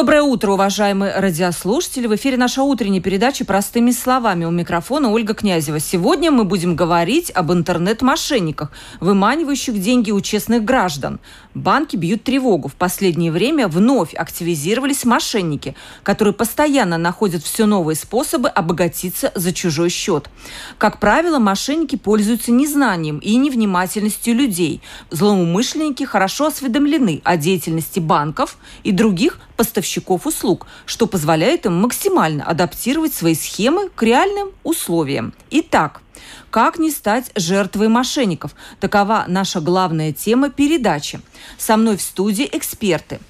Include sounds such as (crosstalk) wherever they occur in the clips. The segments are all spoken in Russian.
Доброе утро, уважаемые радиослушатели. В эфире наша утренняя передача «Простыми словами». У микрофона Ольга Князева. Сегодня мы будем говорить об интернет-мошенниках, выманивающих деньги у честных граждан. Банки бьют тревогу. В последнее время вновь активизировались мошенники, которые постоянно находят все новые способы обогатиться за чужой счет. Как правило, мошенники пользуются незнанием и невнимательностью людей. Злоумышленники хорошо осведомлены о деятельности банков и других поставщиков услуг, что позволяет им максимально адаптировать свои схемы к реальным условиям. Итак, как не стать жертвой мошенников? Такова наша главная тема передачи. Со мной в студии эксперты.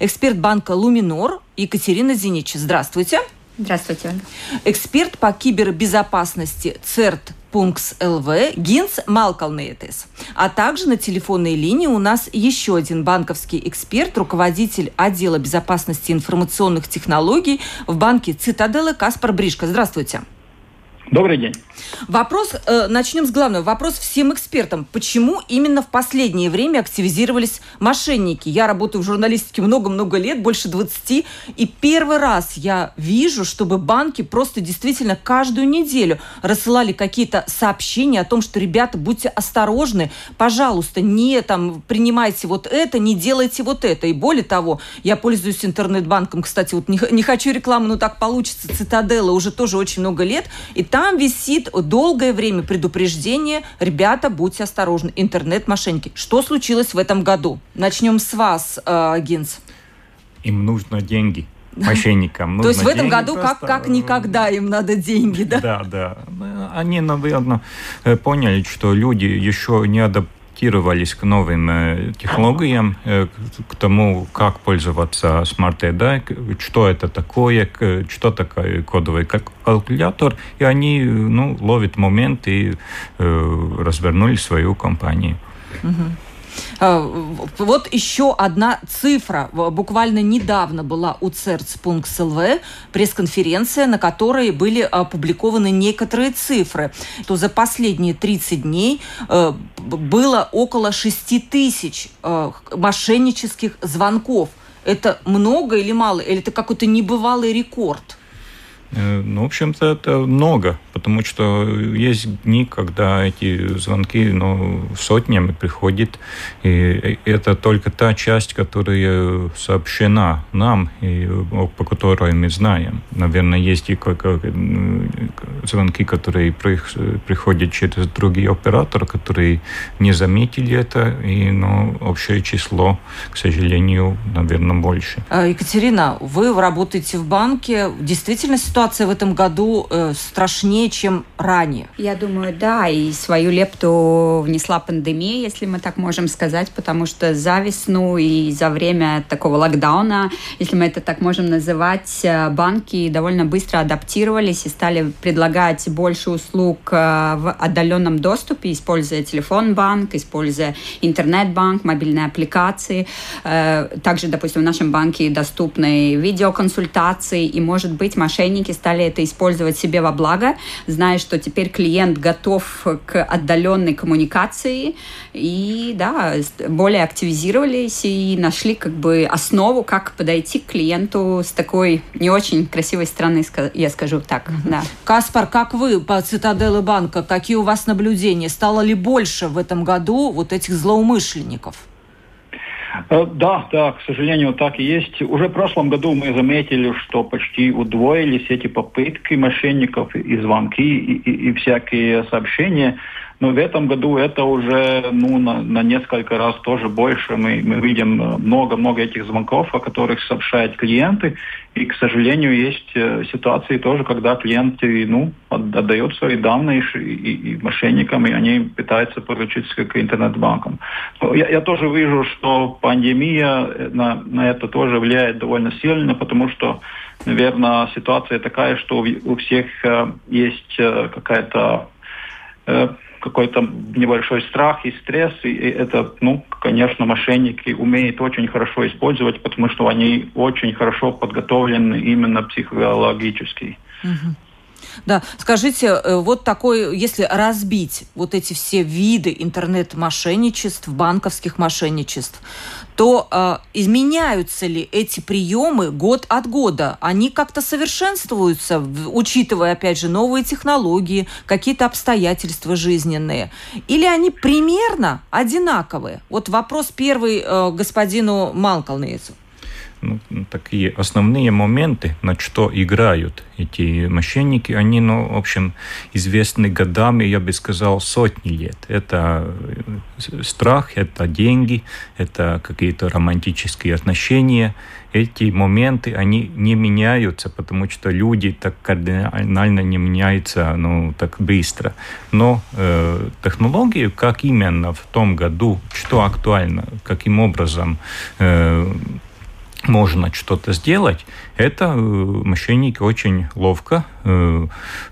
Эксперт банка «Луминор» Екатерина Зинич. Здравствуйте. Здравствуйте. Эксперт по кибербезопасности ЦЕРТ Пункс ЛВ Гинс Малкалнейтес. А также на телефонной линии у нас еще один банковский эксперт, руководитель отдела безопасности информационных технологий в банке Цитаделы Каспар Бришка. Здравствуйте. Добрый день. Вопрос, э, начнем с главного. Вопрос всем экспертам. Почему именно в последнее время активизировались мошенники? Я работаю в журналистике много-много лет, больше 20, и первый раз я вижу, чтобы банки просто действительно каждую неделю рассылали какие-то сообщения о том, что, ребята, будьте осторожны, пожалуйста, не там принимайте вот это, не делайте вот это. И более того, я пользуюсь интернет-банком, кстати, вот не, не хочу рекламу, но так получится, Цитадела уже тоже очень много лет, и там висит долгое время предупреждение, ребята, будьте осторожны, интернет-мошенники. Что случилось в этом году? Начнем с вас, э, Гинс. Им нужно деньги (laughs) мошенникам. То есть в этом году как, как никогда им надо деньги, да? Да, да. Они, наверное, поняли, что люди еще не адаптированы адаптировались к новым э, технологиям, э, к тому, как пользоваться Smart ID, что это такое, что такое кодовый калькулятор, и они ну, ловят момент и э, развернули свою компанию. Угу. Э, вот еще одна цифра. Буквально недавно была у ЦЕРЦ.ЛВ пресс-конференция, на которой были опубликованы некоторые цифры. То за последние 30 дней э, было около 6 тысяч э, мошеннических звонков. Это много или мало? Или это какой-то небывалый рекорд? Ну, в общем-то, это много потому что есть дни, когда эти звонки ну, сотнями приходят, и это только та часть, которая сообщена нам, и по которой мы знаем. Наверное, есть и звонки, которые приходят через другие операторы, которые не заметили это, и ну, общее число, к сожалению, наверное, больше. А, Екатерина, вы работаете в банке. Действительно, ситуация в этом году э, страшнее чем ранее. Я думаю, да, и свою лепту внесла пандемия, если мы так можем сказать, потому что за весну и за время такого локдауна, если мы это так можем называть, э, банки довольно быстро адаптировались и стали предлагать больше услуг э, в отдаленном доступе, используя телефон-банк, используя интернет-банк, мобильные аппликации. Также, допустим, в нашем банке доступны видеоконсультации, и, может быть, мошенники стали это использовать себе во благо, зная, что теперь клиент готов к отдаленной коммуникации, и да, более активизировались и нашли как бы основу, как подойти к клиенту с такой не очень красивой стороны, я скажу так. Да. Каспар, как вы по Цитаделы банка, какие у вас наблюдения? Стало ли больше в этом году вот этих злоумышленников? Э, да, да, к сожалению, так и есть. Уже в прошлом году мы заметили, что почти удвоились эти попытки мошенников и звонки, и, и, и всякие сообщения. Но в этом году это уже ну, на, на несколько раз тоже больше. Мы, мы видим много-много этих звонков, о которых сообщают клиенты. И, к сожалению, есть э, ситуации тоже, когда клиент ну, отдает свои данные и, и, и мошенникам, и они пытаются подключиться к интернет-банкам. Я, я тоже вижу, что пандемия э, на, на это тоже влияет довольно сильно, потому что, наверное, ситуация такая, что у всех э, есть какая-то какой-то небольшой страх и стресс, и это, ну, конечно, мошенники умеют очень хорошо использовать, потому что они очень хорошо подготовлены именно психологически. Угу. Да, скажите, э, вот такой, если разбить вот эти все виды интернет-мошенничеств, банковских мошенничеств, то э, изменяются ли эти приемы год от года? Они как-то совершенствуются, учитывая, опять же, новые технологии, какие-то обстоятельства жизненные? Или они примерно одинаковые? Вот вопрос первый э, господину Малколнейцу ну, такие основные моменты, на что играют эти мошенники, они, ну, в общем, известны годами, я бы сказал, сотни лет. Это э, страх, это деньги, это какие-то романтические отношения. Эти моменты, они не меняются, потому что люди так кардинально не меняются, ну, так быстро. Но э, технологии, как именно в том году, что актуально, каким образом э, можно что-то сделать, это э, мошенники очень ловко э,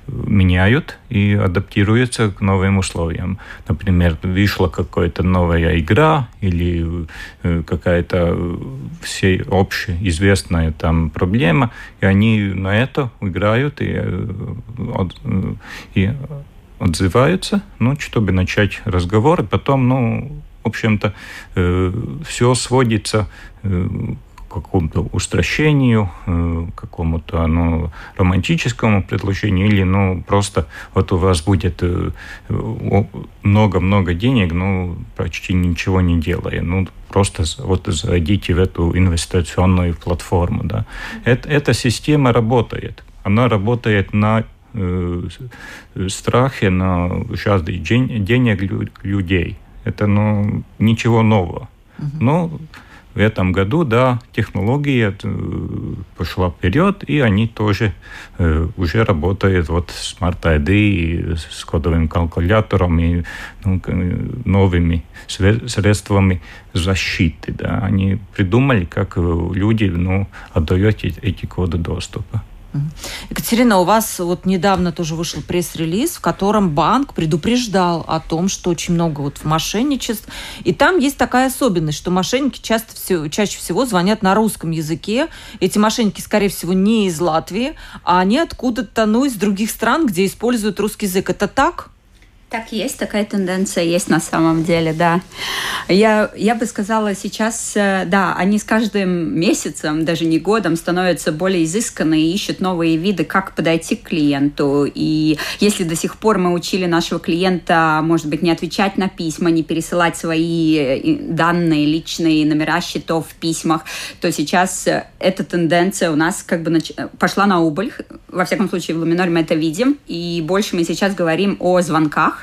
меняют и адаптируются к новым условиям. Например, вышла какая-то новая игра или э, какая-то все общеизвестная там проблема, и они на это играют и, и отзываются, ну, чтобы начать разговор, и потом, ну, в общем-то, все сводится какому-то устращению, э, какому-то ну, романтическому предложению, или ну, просто вот у вас будет э, много-много денег, ну, почти ничего не делая. Ну, просто вот зайдите в эту инвестиционную платформу. Да. Это, эта система работает. Она работает на э, страхе, на жажде денег людей. Это ну, ничего нового. Но в этом году, да, технология э, пошла вперед, и они тоже э, уже работают вот с Smart ID, с кодовым калькулятором и ну, новыми средствами защиты. Да. Они придумали, как люди ну, отдают эти коды доступа. Екатерина, у вас вот недавно тоже вышел пресс-релиз, в котором банк предупреждал о том, что очень много вот мошенничеств. И там есть такая особенность, что мошенники часто все, чаще всего звонят на русском языке. Эти мошенники, скорее всего, не из Латвии, а они откуда-то, ну, из других стран, где используют русский язык. Это так? Так есть, такая тенденция есть на самом деле, да. Я, я бы сказала сейчас, э, да, они с каждым месяцем, даже не годом, становятся более изысканные ищут новые виды, как подойти к клиенту. И если до сих пор мы учили нашего клиента, может быть, не отвечать на письма, не пересылать свои э, данные, личные номера счетов в письмах, то сейчас э, эта тенденция у нас как бы нач... пошла на убыль. Во всяком случае, в Луминоре мы это видим. И больше мы сейчас говорим о звонках,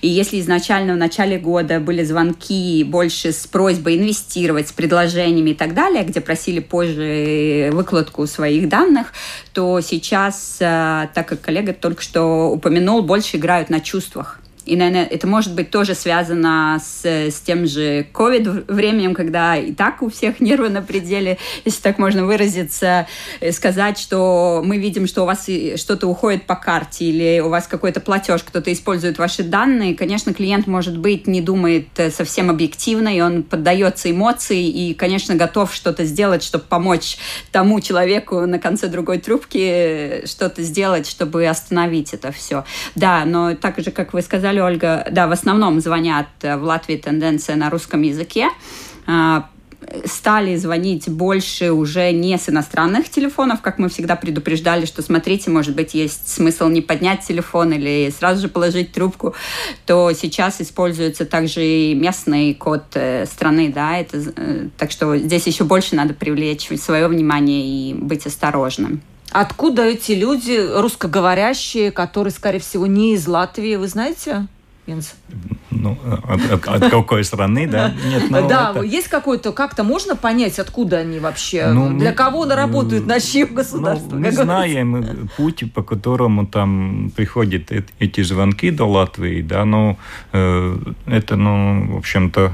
и если изначально в начале года были звонки больше с просьбой инвестировать, с предложениями и так далее, где просили позже выкладку своих данных, то сейчас, э, так как коллега только что упомянул, больше играют на чувствах. И, наверное, это может быть тоже связано с, с тем же COVID временем, когда и так у всех нервы на пределе, если так можно выразиться, э, сказать, что мы видим, что у вас что-то уходит по карте или у вас какой-то платеж, кто-то использует ваши данные. Конечно, клиент, может быть, не думает э, совсем объективно, и он поддается эмоции и, конечно, готов что-то сделать, чтобы помочь тому человеку на конце другой трубки э, что-то сделать, чтобы остановить это все. Да, но так же, как вы сказали, Ольга, да, в основном звонят э, в Латвии тенденция на русском языке а, стали звонить больше уже не с иностранных телефонов, как мы всегда предупреждали, что смотрите, может быть, есть смысл не поднять телефон или сразу же положить трубку, то сейчас используется также и местный код э, страны, да, это, э, так что здесь еще больше надо привлечь свое внимание и быть осторожным. Откуда эти люди, русскоговорящие, которые, скорее всего, не из Латвии, вы знаете? Винс? Ну, от, от, от какой страны, да? Нет, ну, да, это... есть какой-то, как-то можно понять, откуда они вообще, ну, для кого они работают, на чьем государстве? Ну, мы знаем путь, по которому там приходят эти звонки до Латвии, да, но э, это, ну, в общем-то,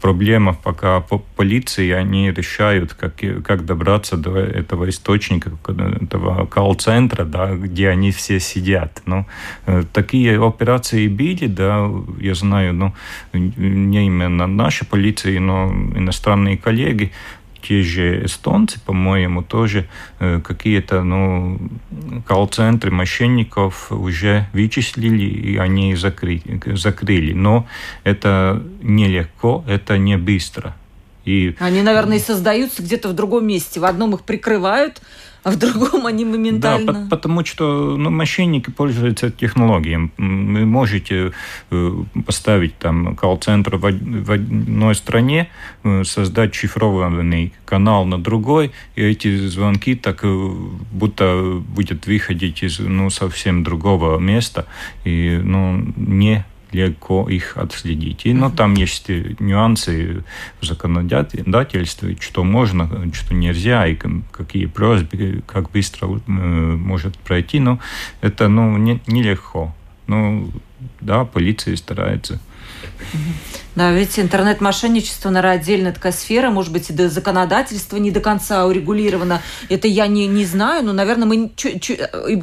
проблема пока по полиции, они решают, как, как добраться до этого источника, этого колл-центра, да, где они все сидят. Ну, такие операции были, да, я знаю, ну, не именно наши полиции, но иностранные коллеги, те же эстонцы, по-моему, тоже э, какие-то ну, колл-центры мошенников уже вычислили, и они закрыли, закрыли. Но это нелегко, это не быстро. И... Они, наверное, и создаются где-то в другом месте. В одном их прикрывают, а в другом они моментально... Да, потому что ну, мошенники пользуются технологией. Вы можете э, поставить там колл-центр в, в одной стране, э, создать шифрованный канал на другой, и эти звонки так э, будто будет выходить из ну, совсем другого места и ну, не легко их отследить. И, но там есть нюансы в законодательстве, что можно, что нельзя, и какие просьбы, как быстро э, может пройти. Но это ну, нелегко. Не ну, да, полиция старается. Да, ведь интернет-мошенничество, наверное, отдельная такая сфера, может быть, и до законодательства не до конца урегулировано. Это я не, не знаю, но, наверное, мы... Чу, чу,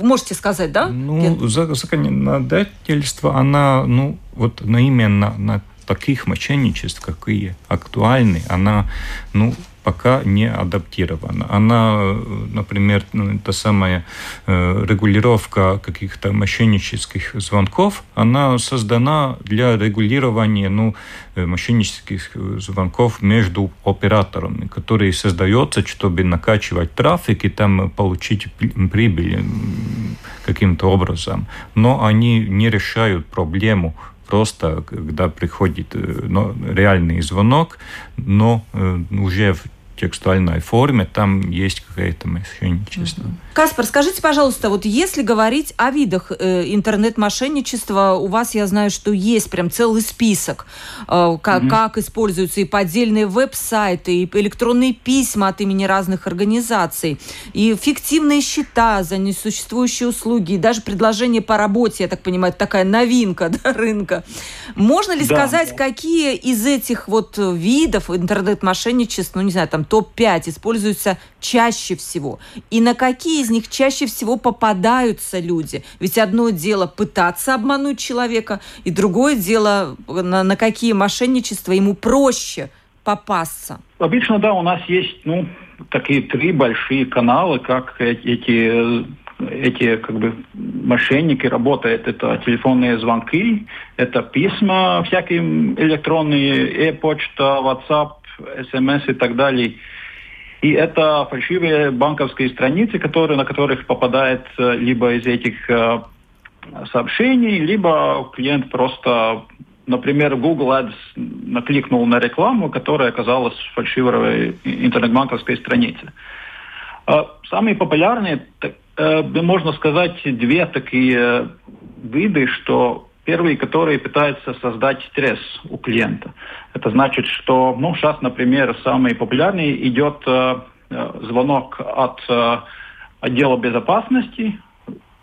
можете сказать, да? Ну, законодательство, она, ну, вот на именно на таких мошенничеств, какие актуальны, она, ну, пока не адаптирована. Она, например, ну, та самая э, регулировка каких-то мошеннических звонков, она создана для регулирования ну, э, мошеннических звонков между операторами, которые создаются, чтобы накачивать трафик и там получить прибыль каким-то образом. Но они не решают проблему просто, когда приходит э, ну, реальный звонок, но уже в текстуальной форме, там есть какая-то мошенничество. Каспар, скажите, пожалуйста, вот если говорить о видах э, интернет-мошенничества, у вас, я знаю, что есть прям целый список, э, как, mm-hmm. как используются и поддельные веб-сайты, и электронные письма от имени разных организаций, и фиктивные счета за несуществующие услуги, и даже предложение по работе, я так понимаю, такая новинка (laughs) да, рынка. Можно ли да. сказать, какие из этих вот видов интернет-мошенничеств, ну, не знаю, там топ-5 используются чаще всего? И на какие из них чаще всего попадаются люди? Ведь одно дело пытаться обмануть человека, и другое дело, на, на какие мошенничества ему проще попасться. Обычно, да, у нас есть, ну, такие три большие канала, как эти эти как бы мошенники работают. Это телефонные звонки, это письма всякие электронные, e-почта, WhatsApp, смс и так далее. И это фальшивые банковские страницы, которые, на которых попадает э, либо из этих э, сообщений, либо клиент просто, например, Google Ads накликнул на рекламу, которая оказалась фальшивой интернет-банковской странице. Э, самые популярные, можно сказать, две такие виды, что Первый, который пытается создать стресс у клиента. Это значит, что, ну, сейчас, например, самый популярный идет э, э, звонок от э, отдела безопасности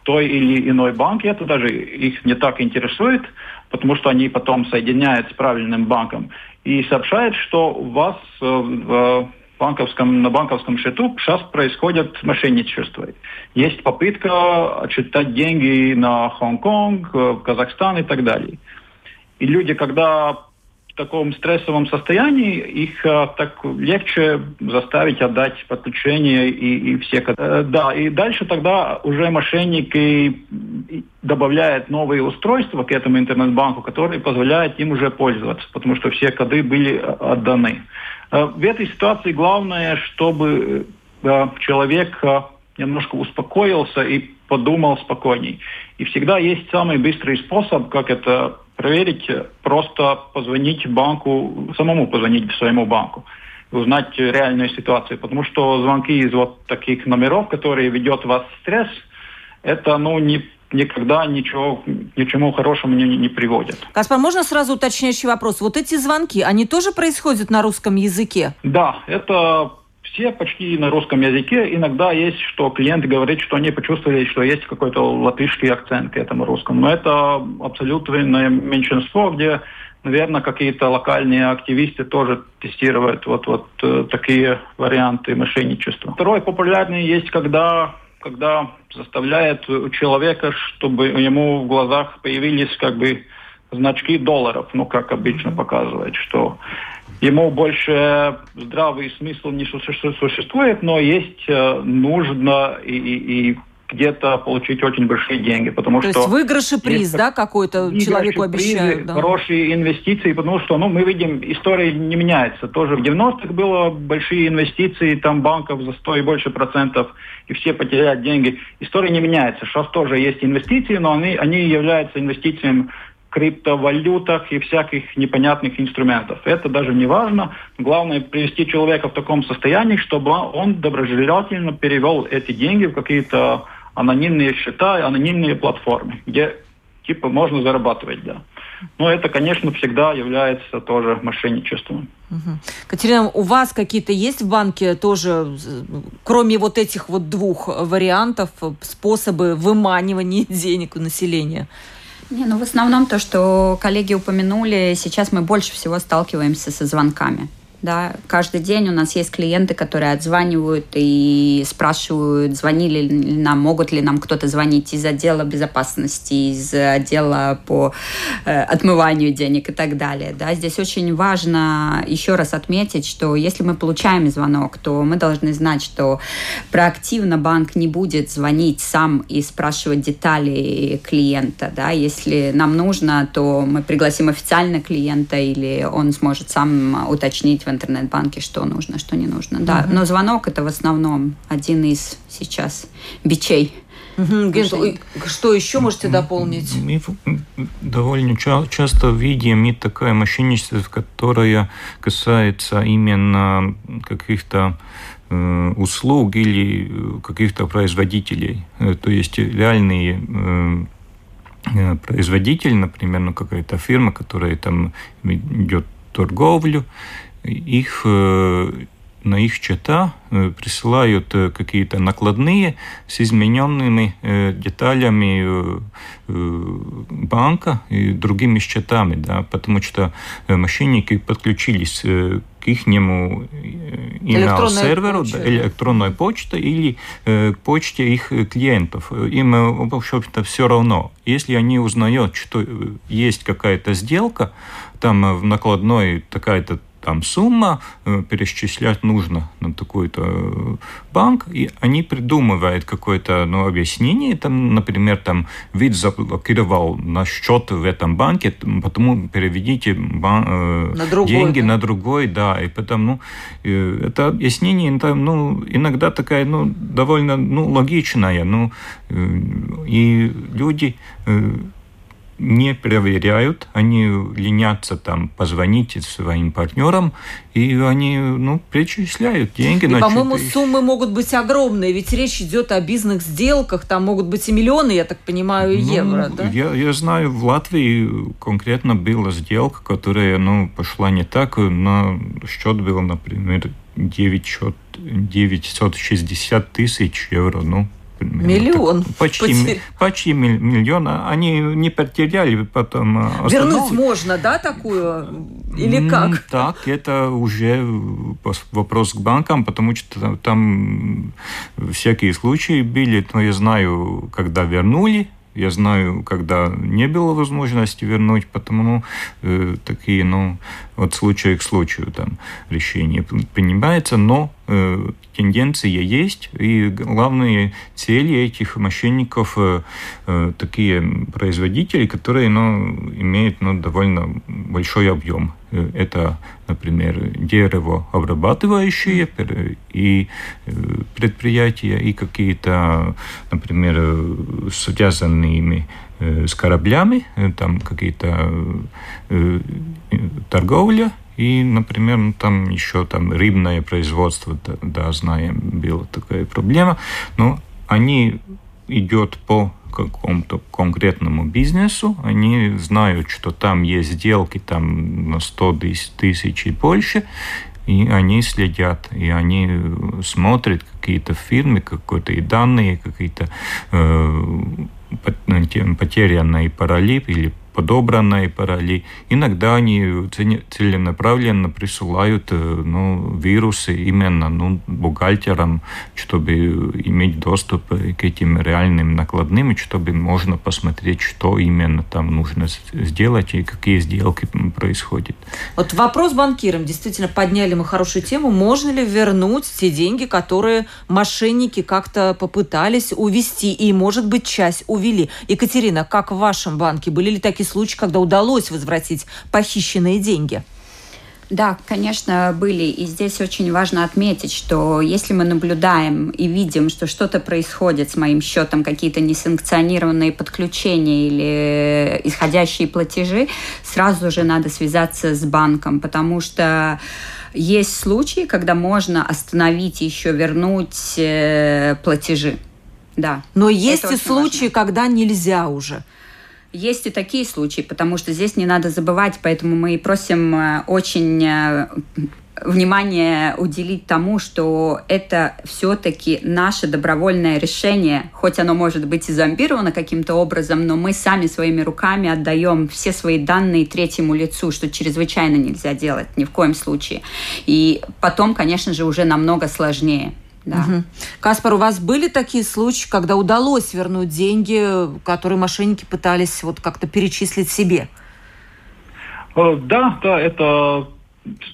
той или иной банки. Это даже их не так интересует, потому что они потом соединяют с правильным банком и сообщают, что у вас э, в банковском, на банковском счету сейчас происходит мошенничество. Есть попытка отчитать деньги на Хонконг, э, Казахстан и так далее. И люди, когда в таком стрессовом состоянии, их а, так легче заставить отдать подключение и, и все. Э, да, и дальше тогда уже мошенники добавляют новые устройства к этому интернет-банку, которые позволяют им уже пользоваться, потому что все коды были отданы. Э, в этой ситуации главное, чтобы э, человек э, немножко успокоился и подумал спокойней. И всегда есть самый быстрый способ, как это проверить, просто позвонить банку, самому позвонить своему банку, узнать реальную ситуацию. Потому что звонки из вот таких номеров, которые ведет вас в стресс, это ну, не никогда ничего, ничему хорошему не, не приводят. Каспар, можно сразу уточняющий вопрос? Вот эти звонки, они тоже происходят на русском языке? Да, это все почти на русском языке. Иногда есть, что клиент говорит, что они почувствовали, что есть какой-то латышский акцент к этому русскому. Но это абсолютное меньшинство, где наверное, какие-то локальные активисты тоже тестируют вот, вот э, такие варианты мошенничества. Второй популярный есть, когда когда заставляет человека, чтобы ему в глазах появились как бы значки долларов, ну, как обычно показывает, что ему больше здравый смысл не существует, но есть э, нужно и, и, и где-то получить очень большие деньги, потому То что... есть выигрыш и приз, да, какой-то человеку обещают? Призы, да. Хорошие инвестиции, потому что, ну, мы видим, история не меняется. Тоже в 90-х было большие инвестиции, там банков за 100 и больше процентов, и все потеряют деньги. История не меняется. Сейчас тоже есть инвестиции, но они, они являются инвестициями криптовалютах и всяких непонятных инструментов. Это даже не важно. Главное привести человека в таком состоянии, чтобы он доброжелательно перевел эти деньги в какие-то анонимные счета, анонимные платформы, где типа можно зарабатывать, да. Но это, конечно, всегда является тоже мошенничеством. Угу. Катерина, у вас какие-то есть в банке тоже, кроме вот этих вот двух вариантов, способы выманивания (laughs) денег у населения? Не, ну в основном то, что коллеги упомянули, сейчас мы больше всего сталкиваемся со звонками. Да, каждый день у нас есть клиенты, которые отзванивают и спрашивают, звонили ли нам, могут ли нам кто-то звонить из отдела безопасности, из отдела по э, отмыванию денег и так далее. Да, здесь очень важно еще раз отметить, что если мы получаем звонок, то мы должны знать, что проактивно банк не будет звонить сам и спрашивать детали клиента. Да. Если нам нужно, то мы пригласим официально клиента или он сможет сам уточнить в интернет-банке, что нужно, что не нужно. Да, угу. но звонок это в основном один из сейчас бичей. Угу. Что еще можете дополнить? Мы довольно часто видим и такое мошенничество, которое касается именно каких-то э, услуг или каких-то производителей. Э, то есть реальные э, производитель, например, ну, какая-то фирма, которая там идет торговлю, их э, на их счета э, присылают э, какие-то накладные с измененными деталями банка и другими счетами, да, потому что мошенники подключились к их email-серверу, да, электронной почте или к почте их клиентов. Им, в общем-то, все равно. Если они узнают, что есть какая-то сделка, там в накладной такая-то там сумма, э, перечислять нужно на такой-то э, банк, и они придумывают какое-то ну, объяснение, там, например, там вид заблокировал на счет в этом банке, потому переведите бан, э, на другой, деньги да? на другой, да, и потому э, это объяснение там, ну, иногда такая, ну, довольно ну, логичная, ну, и люди не проверяют, они ленятся там позвонить своим партнерам, и они ну, перечисляют деньги. И, по-моему, суммы могут быть огромные, ведь речь идет о бизнес-сделках, там могут быть и миллионы, я так понимаю, ну, евро, да? Я, я знаю, в Латвии конкретно была сделка, которая ну, пошла не так, на счет был, например, 900, 960 тысяч евро, ну, Миллион. Так, почти, потер... почти миллион. Они не потеряли потом. А, Вернуть можно, да, такую? Или как? Так, это уже вопрос к банкам, потому что там всякие случаи были. Но я знаю, когда вернули, я знаю, когда не было возможности вернуть, потому э, такие, ну, от случая к случаю там решение принимается, но э, тенденция есть, и главные цели этих мошенников э, э, такие производители, которые, ну, имеют, ну, довольно большой объем. Э, это, например, деревообрабатывающие и э, предприятия, и какие-то, например, связанные с кораблями, там какие-то торговля, и, например, ну, там еще там рыбное производство, да, да знаем, была такая проблема, но они идет по какому-то конкретному бизнесу, они знают, что там есть сделки там на 100 тысяч и больше, и они следят, и они смотрят какие-то фирмы, какие-то данные, какие-то э, потерянный паралип или подобранной пароли. Иногда они целенаправленно присылают ну, вирусы именно ну, бухгалтерам, чтобы иметь доступ к этим реальным накладным, чтобы можно посмотреть, что именно там нужно сделать и какие сделки происходят. Вот вопрос банкирам. Действительно, подняли мы хорошую тему. Можно ли вернуть те деньги, которые мошенники как-то попытались увести и, может быть, часть увели? Екатерина, как в вашем банке? Были ли такие случаи, когда удалось возвратить похищенные деньги? Да, конечно, были. И здесь очень важно отметить, что если мы наблюдаем и видим, что что-то происходит с моим счетом, какие-то несанкционированные подключения или исходящие платежи, сразу же надо связаться с банком, потому что есть случаи, когда можно остановить и еще вернуть э, платежи. Да. Но есть и случаи, важно. когда нельзя уже. Есть и такие случаи, потому что здесь не надо забывать, поэтому мы просим э, очень э, внимание уделить тому, что это все-таки наше добровольное решение, хоть оно может быть и зомбировано каким-то образом, но мы сами своими руками отдаем все свои данные третьему лицу, что чрезвычайно нельзя делать ни в коем случае. И потом, конечно же, уже намного сложнее. Да. Угу. Каспар, у вас были такие случаи, когда удалось вернуть деньги, которые мошенники пытались вот как-то перечислить себе? Э, да, да, это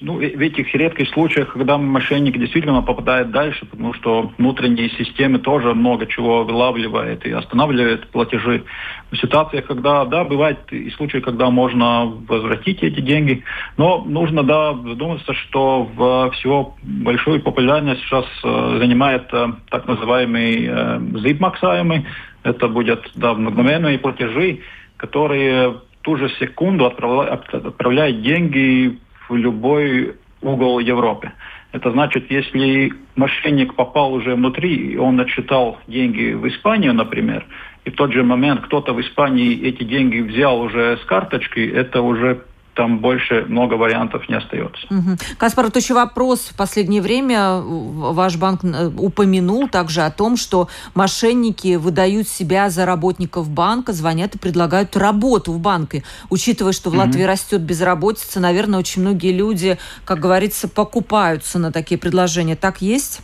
ну, в этих редких случаях, когда мошенник действительно попадает дальше, потому что внутренние системы тоже много чего вылавливает и останавливает платежи. В ситуациях, когда, да, бывает и случаи, когда можно возвратить эти деньги, но нужно, да, задуматься, что в всего большую популярность сейчас э, занимает э, так называемый э, это будет, да, мгновенные платежи, которые ту же секунду отправляют деньги в любой угол Европы. Это значит, если мошенник попал уже внутри, и он отчитал деньги в Испанию, например, и в тот же момент кто-то в Испании эти деньги взял уже с карточки, это уже там больше много вариантов не остается. Угу. Каспар, вот еще вопрос. В последнее время ваш банк э, упомянул также о том, что мошенники выдают себя за работников банка, звонят и предлагают работу в банке. Учитывая, что в угу. Латвии растет безработица, наверное, очень многие люди, как говорится, покупаются на такие предложения. Так есть?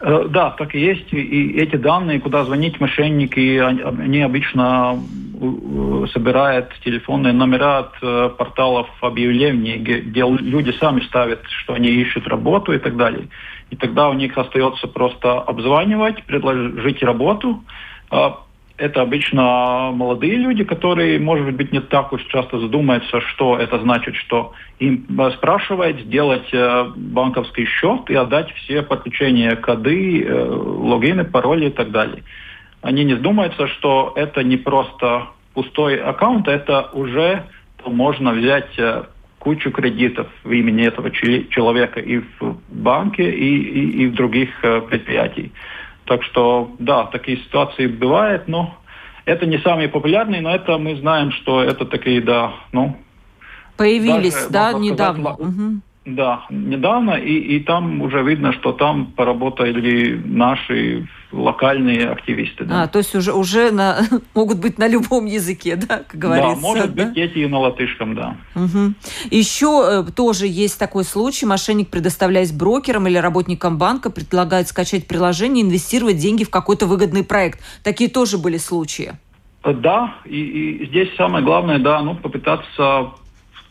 Э, да, так и есть. И эти данные, куда звонить мошенники, они обычно э, собирают телефонные номера от э, порталов объявлений, где люди сами ставят, что они ищут работу и так далее. И тогда у них остается просто обзванивать, предложить работу. Это обычно молодые люди, которые, может быть, не так уж часто задумаются, что это значит, что им спрашивать, сделать э, банковский счет и отдать все подключения, коды, э, логины, пароли и так далее. Они не задумаются, что это не просто пустой аккаунт, это уже можно взять э, кучу кредитов в имени этого человека и в банке, и, и, и в других предприятиях. Так что, да, такие ситуации бывают, но это не самые популярные, но это мы знаем, что это такие, да, ну... Появились, даже, да, недавно. Сказать, угу. Да, недавно, и, и там уже видно, что там поработали наши локальные активисты. Да. А, то есть уже, уже на, (laughs) могут быть на любом языке, да, как говорится. Да, может да? быть эти и на латышском, да. Угу. Еще э, тоже есть такой случай. Мошенник, предоставляясь брокерам или работникам банка, предлагает скачать приложение, инвестировать деньги в какой-то выгодный проект. Такие тоже были случаи. Да, и, и здесь самое главное, да, ну, попытаться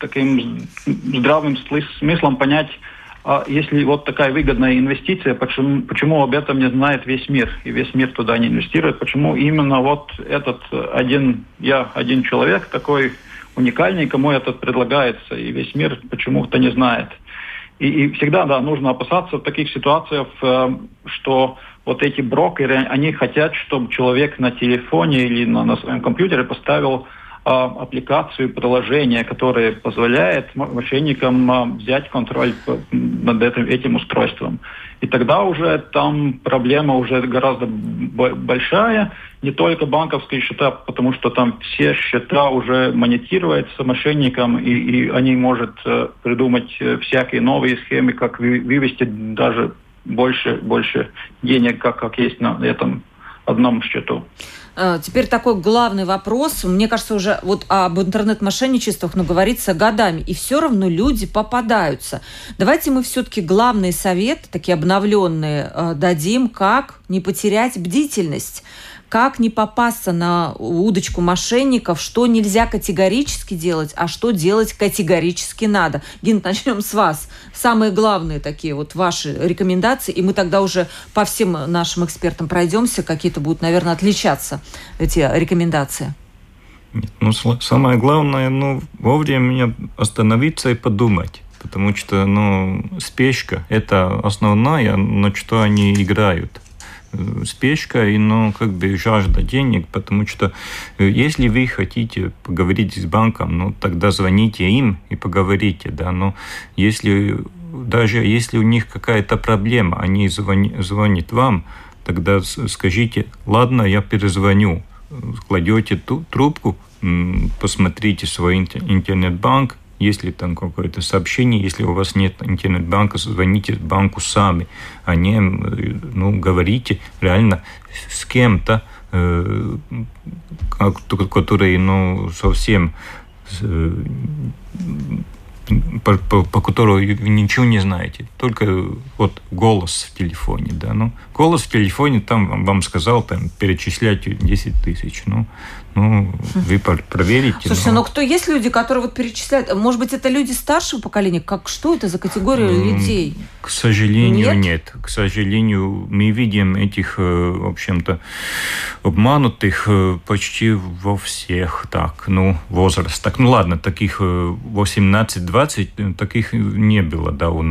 таким здравым смыслом понять, а если вот такая выгодная инвестиция, почему, почему об этом не знает весь мир, и весь мир туда не инвестирует, почему именно вот этот один, я один человек такой уникальный, кому это предлагается, и весь мир почему-то не знает. И, и всегда, да, нужно опасаться в таких ситуациях, э, что вот эти брокеры, они хотят, чтобы человек на телефоне или на, на своем компьютере поставил аппликацию, приложение, которое позволяет мошенникам а, взять контроль над этим, этим устройством. И тогда уже там проблема уже гораздо большая, не только банковские счета, потому что там все счета уже монетируются мошенникам, и, и они могут э, придумать э, всякие новые схемы, как вывести даже больше, больше денег, как, как есть на этом одном счету. Э, теперь такой главный вопрос. Мне кажется, уже вот об интернет-мошенничествах, ну, говорится годами. И все равно люди попадаются. Давайте мы все-таки главный совет, такие обновленные, э, дадим, как не потерять бдительность как не попасться на удочку мошенников, что нельзя категорически делать, а что делать категорически надо. Гин, начнем с вас. Самые главные такие вот ваши рекомендации, и мы тогда уже по всем нашим экспертам пройдемся, какие-то будут, наверное, отличаться эти рекомендации. Нет, ну, самое главное, ну, вовремя остановиться и подумать. Потому что, ну, спешка – это основная, на что они играют спешка и, ну, как бы жажда денег, потому что э, если вы хотите поговорить с банком, ну, тогда звоните им и поговорите, да, но если даже если у них какая-то проблема, они звонят, звонят вам, тогда скажите, ладно, я перезвоню, кладете ту трубку, посмотрите свой интернет-банк, если там какое-то сообщение, если у вас нет интернет-банка, звоните банку сами, а не ну, говорите реально с кем-то, э, который ну, совсем э, по, по, по которому ничего не знаете, только вот голос в телефоне, да, ну, голос в телефоне там вам сказал, там, перечислять 10 тысяч, ну, ну, вы проверите. Слушайте, но... но кто есть люди, которые вот перечисляют? Может быть, это люди старшего поколения? Как что это за категория ну, людей? К сожалению, нет? нет. К сожалению, мы видим этих, э, в общем-то, обманутых э, почти во всех, так, ну, возрастах. Ну, ладно, таких 18-20, э, таких не было, да, у,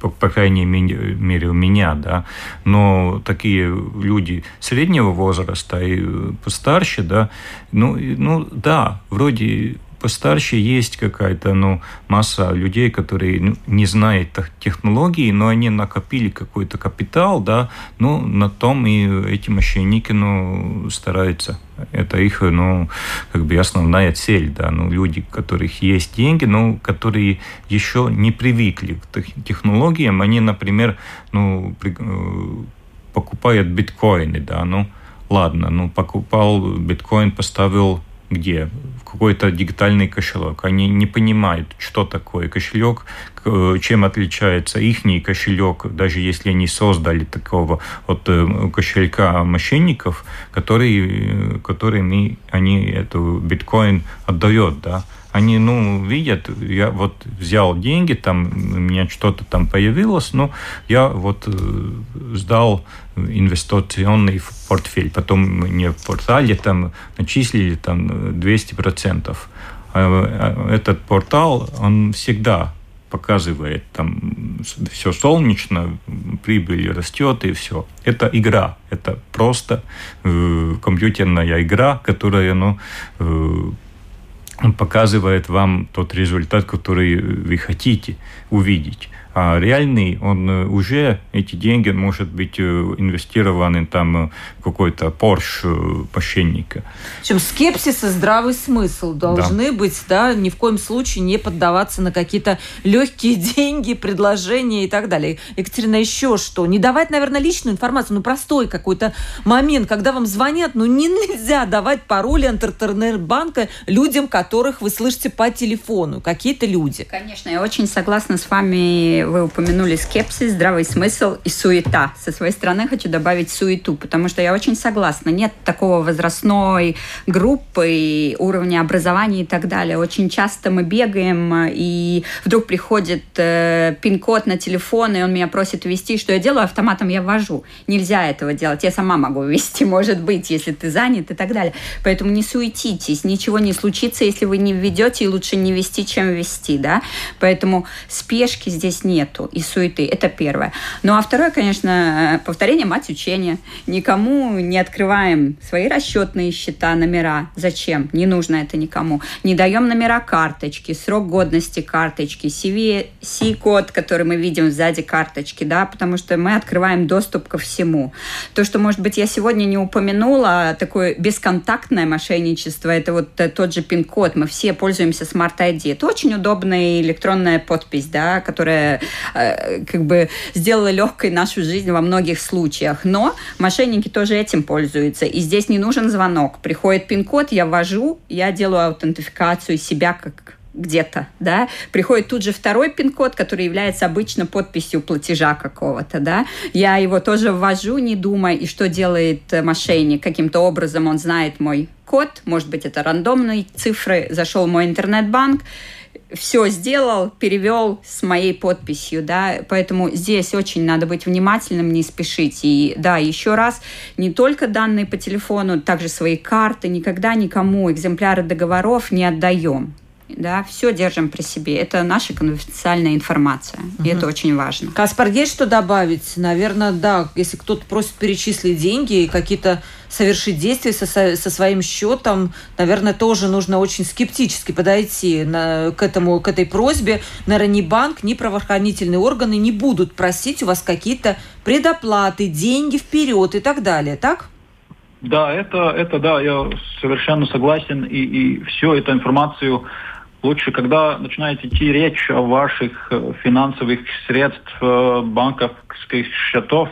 по, по крайней мере у меня, да, но такие люди среднего возраста и постарше, да, ну, ну да, вроде постарше есть какая-то ну, масса людей, которые ну, не знают технологии, но они накопили какой-то капитал, да, ну, на том и эти мошенники ну, стараются. Это их, ну, как бы основная цель, да, ну, люди, у которых есть деньги, но которые еще не привыкли к технологиям, они, например, ну, э, покупают биткоины, да, ну, ладно, ну, покупал биткоин, поставил где? В какой-то дигитальный кошелек. Они не понимают, что такое кошелек, чем отличается их кошелек, даже если они создали такого вот э, кошелька мошенников, который, которыми они эту биткоин отдают, да они, ну, видят, я вот взял деньги, там у меня что-то там появилось, но я вот э, сдал инвестиционный портфель. Потом мне в портале там начислили там 200%. А, а этот портал, он всегда показывает там все солнечно, прибыль растет и все. Это игра, это просто э, компьютерная игра, которая ну, э, показывает вам тот результат, который вы хотите увидеть. А реальный, он э, уже, эти деньги, может быть, э, инвестированы там э, какой-то Porsche мошенника. Чем скепсис и здравый смысл должны да. быть, да, ни в коем случае не поддаваться на какие-то легкие (laughs) деньги, предложения и так далее. Екатерина, еще что? Не давать, наверное, личную информацию, ну, простой какой-то момент, когда вам звонят, ну, не нельзя давать пароли интернет-банка людям, которых вы слышите по телефону, какие-то люди. Конечно, я очень согласна с вами вы упомянули скепсис, здравый смысл и суета. Со своей стороны хочу добавить суету, потому что я очень согласна. Нет такого возрастной группы, уровня образования и так далее. Очень часто мы бегаем, и вдруг приходит э, пин-код на телефон, и он меня просит ввести. Что я делаю? Автоматом я ввожу. Нельзя этого делать. Я сама могу ввести, (laughs) может быть, если ты занят и так далее. Поэтому не суетитесь. Ничего не случится, если вы не введете, и лучше не вести, чем ввести. Да? Поэтому спешки здесь нет нету и суеты. Это первое. Ну а второе, конечно, повторение мать учения. Никому не открываем свои расчетные счета, номера. Зачем? Не нужно это никому. Не даем номера карточки, срок годности карточки, CVC-код, который мы видим сзади карточки, да, потому что мы открываем доступ ко всему. То, что, может быть, я сегодня не упомянула, такое бесконтактное мошенничество, это вот тот же пин-код. Мы все пользуемся Smart ID. Это очень удобная электронная подпись, да, которая э, как бы сделало легкой нашу жизнь во многих случаях. Но мошенники тоже этим пользуются. И здесь не нужен звонок. Приходит пин-код, я ввожу, я делаю аутентификацию себя как где-то, да, приходит тут же второй пин-код, который является обычно подписью платежа какого-то, да, я его тоже ввожу, не думая, и что делает э, мошенник, каким-то образом он знает мой код, может быть, это рандомные цифры, зашел в мой интернет-банк, все сделал, перевел с моей подписью, да, поэтому здесь очень надо быть внимательным, не спешить. И да, еще раз, не только данные по телефону, также свои карты, никогда никому экземпляры договоров не отдаем да, все держим при себе. Это наша конфиденциальная информация, угу. и это очень важно. Каспар, есть что добавить? Наверное, да, если кто-то просит перечислить деньги и какие-то совершить действия со, со своим счетом, наверное, тоже нужно очень скептически подойти на, к, этому, к этой просьбе. Наверное, ни банк, ни правоохранительные органы не будут просить у вас какие-то предоплаты, деньги вперед и так далее, так? Да, это, это да, я совершенно согласен. И, и всю эту информацию лучше, когда начинает идти речь о ваших э, финансовых средств, э, банковских счетов,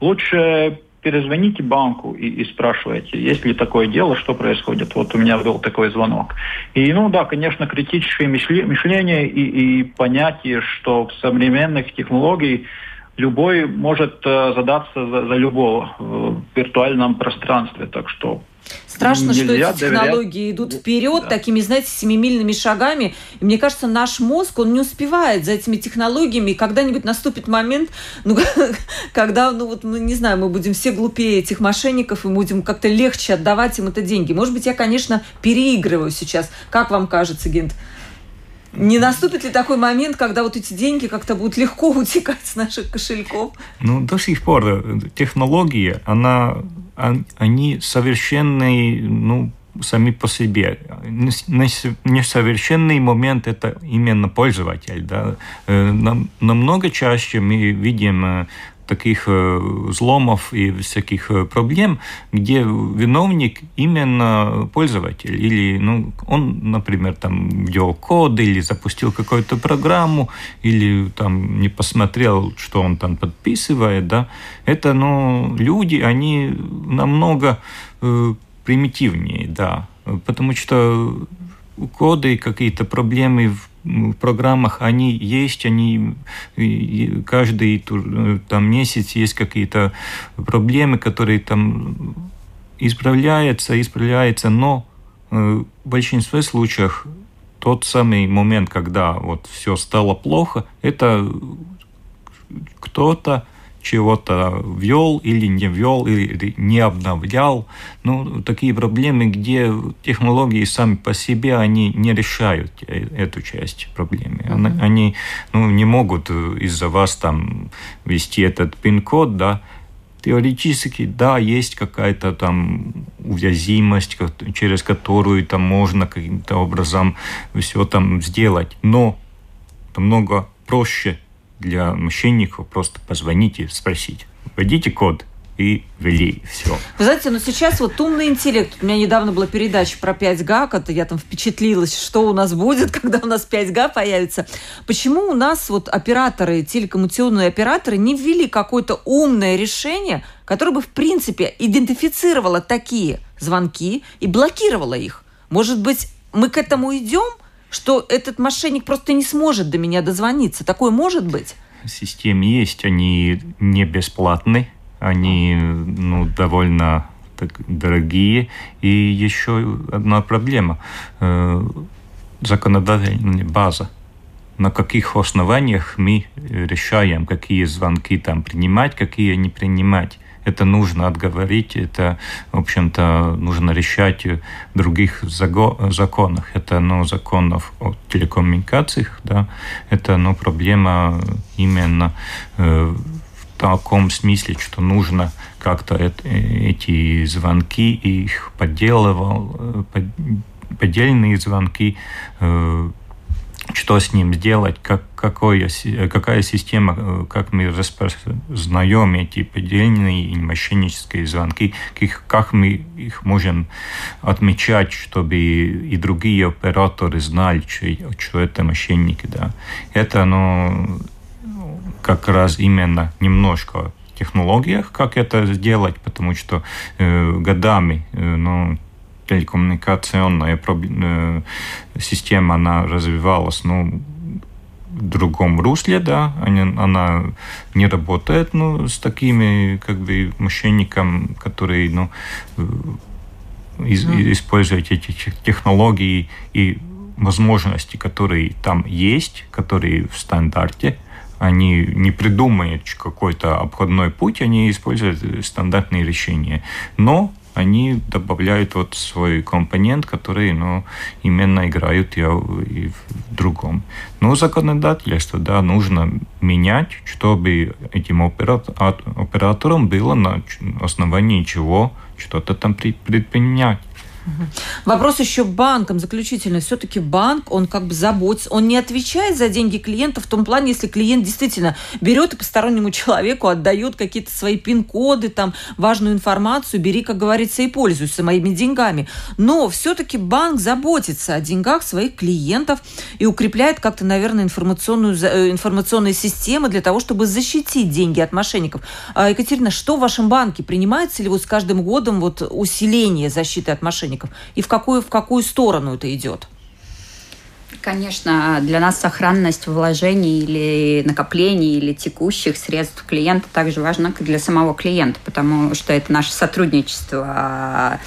лучше перезвоните банку и, и спрашивайте, есть ли такое дело, что происходит. Вот у меня был такой звонок. И, ну да, конечно, критическое мышление и, и понятие, что в современных технологиях любой может э, задаться за, за любого в виртуальном пространстве. Так что Страшно, что эти технологии доверять. идут вперед да. такими, знаете, семимильными шагами. И мне кажется, наш мозг, он не успевает за этими технологиями. И когда-нибудь наступит момент, ну, (laughs) когда, ну вот, мы не знаю, мы будем все глупее этих мошенников и будем как-то легче отдавать им это деньги. Может быть, я, конечно, переигрываю сейчас. Как вам кажется, Гент? Не наступит ли такой момент, когда вот эти деньги как-то будут легко (laughs) утекать с наших кошельков? Ну, до сих пор э, технология, она, они совершенные, ну, сами по себе. Несовершенный момент – это именно пользователь. Да? Э, намного чаще мы видим э, таких э, взломов и всяких э, проблем, где виновник именно пользователь. Или ну, он, например, там ввел код или запустил какую-то программу, или там не посмотрел, что он там подписывает. Да? Это ну, люди, они намного э, примитивнее, да. Потому что коды, какие-то проблемы в в программах они есть, они каждый там месяц есть какие-то проблемы, которые там исправляются, исправляются, но э, в большинстве случаев тот самый момент, когда вот все стало плохо, это кто-то чего-то ввел или не ввел, или не обновлял. Ну, такие проблемы, где технологии сами по себе, они не решают э, эту часть проблемы. Mm-hmm. Они ну, не могут из-за вас там ввести этот пин-код, да, теоретически, да, есть какая-то там уязвимость, через которую там можно каким-то образом все там сделать, но намного проще для мошенников просто позвоните, спросить. Вводите код, и ввели все. Вы знаете, но сейчас вот умный интеллект. У меня недавно была передача про 5G, когда я там впечатлилась, что у нас будет, (laughs) когда у нас 5G появится. Почему у нас вот операторы, телекоммуникационные операторы не ввели какое-то умное решение, которое бы в принципе идентифицировало такие звонки и блокировало их? Может быть, мы к этому идем? Что этот мошенник просто не сможет до меня дозвониться. Такое может быть? Системы есть, они не бесплатны, они ну, довольно так, дорогие. И еще одна проблема э, законодательная база. На каких основаниях мы решаем, какие звонки там принимать, какие не принимать это нужно отговорить, это, в общем-то, нужно решать в других законах. Это, ну, законов о телекоммуникациях, да, это, ну, проблема именно э, в таком смысле, что нужно как-то эти звонки, их подделывал, э, поддельные звонки э, что с ним сделать, как, какое, какая система, э, как мы распознаем эти поддельные и мошеннические звонки, как, как мы их можем отмечать, чтобы и другие операторы знали, что, что это мошенники. Да. Это ну, как раз именно немножко технологиях, как это сделать, потому что э, годами э, ну, телекоммуникационная э, система, она развивалась, ну, в другом русле, да, она, она не работает, ну, с такими, как бы, мошенниками, которые, ну, из, mm. используют эти технологии и возможности, которые там есть, которые в стандарте, они не придумают какой-то обходной путь, они используют стандартные решения. Но они добавляют вот свой компонент, который ну, именно играют и, и в другом. Но законодательство, да, нужно менять, чтобы этим операторам было на основании чего что-то там предпринять. Вопрос еще банкам заключительный. Все-таки банк, он как бы заботится, он не отвечает за деньги клиента в том плане, если клиент действительно берет и постороннему (laughs) человеку отдает какие-то свои пин-коды, там, важную информацию, бери, как говорится, и пользуйся моими деньгами. Но все-таки банк заботится о деньгах своих клиентов и укрепляет как-то, наверное, информационную, э, информационные системы для того, чтобы защитить деньги от мошенников. А, Екатерина, что в вашем банке? Принимается ли вот с каждым годом вот усиление защиты от мошенников? Мошенников? И в какую, в какую сторону это идет? Конечно, для нас сохранность вложений или накоплений или текущих средств клиента также важна, как для самого клиента, потому что это наше сотрудничество.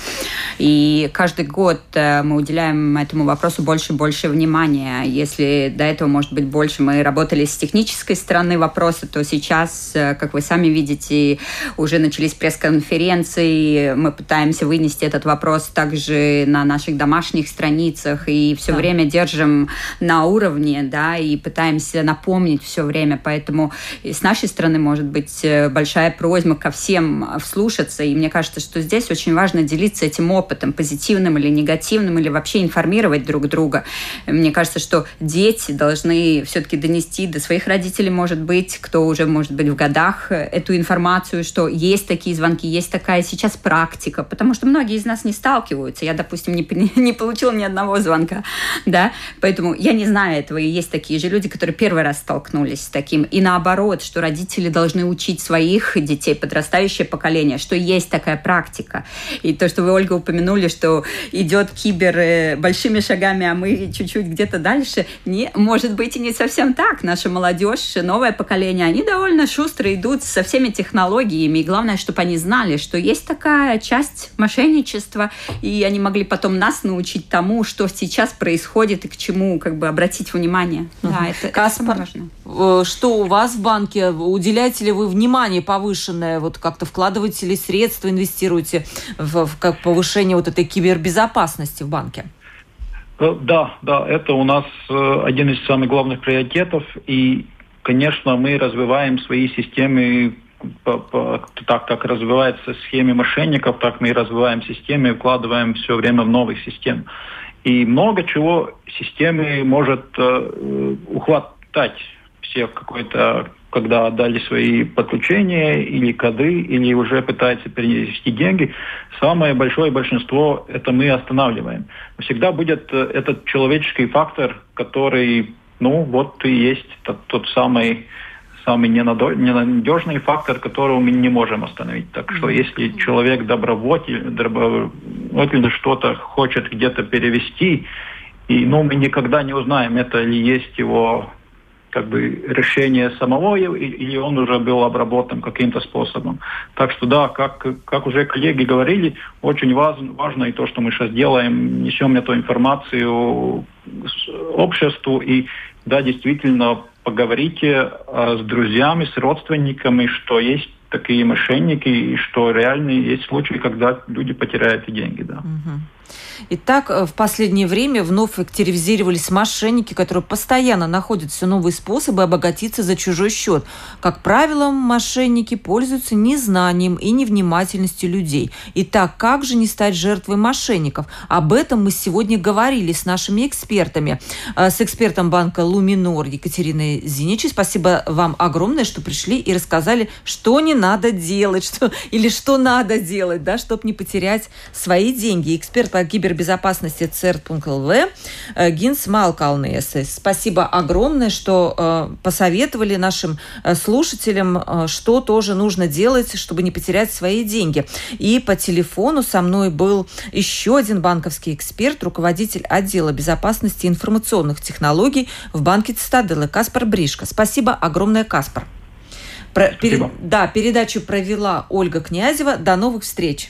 И каждый год э, мы уделяем этому вопросу больше и больше внимания. Если до этого, может быть, больше мы работали с технической стороны вопроса, то сейчас, э, как вы сами видите, уже начались пресс-конференции, мы пытаемся вынести этот вопрос также на наших домашних страницах и все да. время держим на уровне, да, и пытаемся напомнить все время. Поэтому с нашей стороны, может быть, э, большая просьба ко всем вслушаться. И мне кажется, что здесь очень важно делиться этим опытом, позитивным или негативным, или вообще информировать друг друга. Мне кажется, что дети должны все-таки донести до своих родителей, может быть, кто уже, может быть, в годах, э, эту информацию, что есть такие звонки, есть такая сейчас практика, потому что многие из нас не сталкиваются. Я, допустим, не, (laughs) не получила ни одного звонка, да, поэтому Поэтому я не знаю этого, и есть такие же люди, которые первый раз столкнулись с таким. И наоборот, что родители должны учить своих детей, подрастающее поколение, что есть такая практика. И то, что вы, Ольга, упомянули, что идет кибер э, большими шагами, а мы чуть-чуть где-то дальше, не, может быть и не совсем так. Наша молодежь, новое поколение, они довольно шустро идут со всеми технологиями. И главное, чтобы они знали, что есть такая часть мошенничества, и они могли потом нас научить тому, что сейчас происходит и к чему как бы обратить внимание. Угу. Да, это, Каспар, это важно. Что у вас в банке? Уделяете ли вы внимание повышенное? Вот как-то вкладываете ли средства, инвестируете в, в как повышение вот этой кибербезопасности в банке? Э, да, да, это у нас э, один из самых главных приоритетов. И, конечно, мы развиваем свои системы по, по, так как развивается схемы мошенников, так мы и развиваем системы, вкладываем все время в новые системы. И много чего системы может э, ухватать всех какой-то, когда отдали свои подключения или коды, или уже пытаются перенести деньги. Самое большое большинство это мы останавливаем. Всегда будет э, этот человеческий фактор, который, ну, вот и есть тот, тот самый самый ненадежный фактор, которого мы не можем остановить. Так что если человек добровольно, добровольно что-то хочет где-то перевести, и ну, мы никогда не узнаем, это ли есть его как бы решение самого, или он уже был обработан каким-то способом. Так что да, как, как уже коллеги говорили, очень важно, важно и то, что мы сейчас делаем, несем эту информацию обществу, и да, действительно поговорите э, с друзьями, с родственниками, что есть такие мошенники, и что реально есть случаи, когда люди потеряют деньги. Да. Угу. Итак, э, в последнее время вновь активизировались мошенники, которые постоянно находят все новые способы обогатиться за чужой счет. Как правило, мошенники пользуются незнанием и невнимательностью людей. Итак, как же не стать жертвой мошенников? Об этом мы сегодня говорили с нашими экспертами. Э, с экспертом банка «Луминор» Екатериной Зиничей. Спасибо вам огромное, что пришли и рассказали, что не надо делать, что, или что надо делать, да, чтобы не потерять свои деньги. Эксперт по кибер кибербезопасности ЦЕРТ.ЛВ э, Гинс Малкалнес. Спасибо огромное, что э, посоветовали нашим э, слушателям, что тоже нужно делать, чтобы не потерять свои деньги. И по телефону со мной был еще один банковский эксперт, руководитель отдела безопасности информационных технологий в банке Цитаделы Каспар Бришка. Спасибо огромное, Каспар. Про, пере, да, передачу провела Ольга Князева. До новых встреч.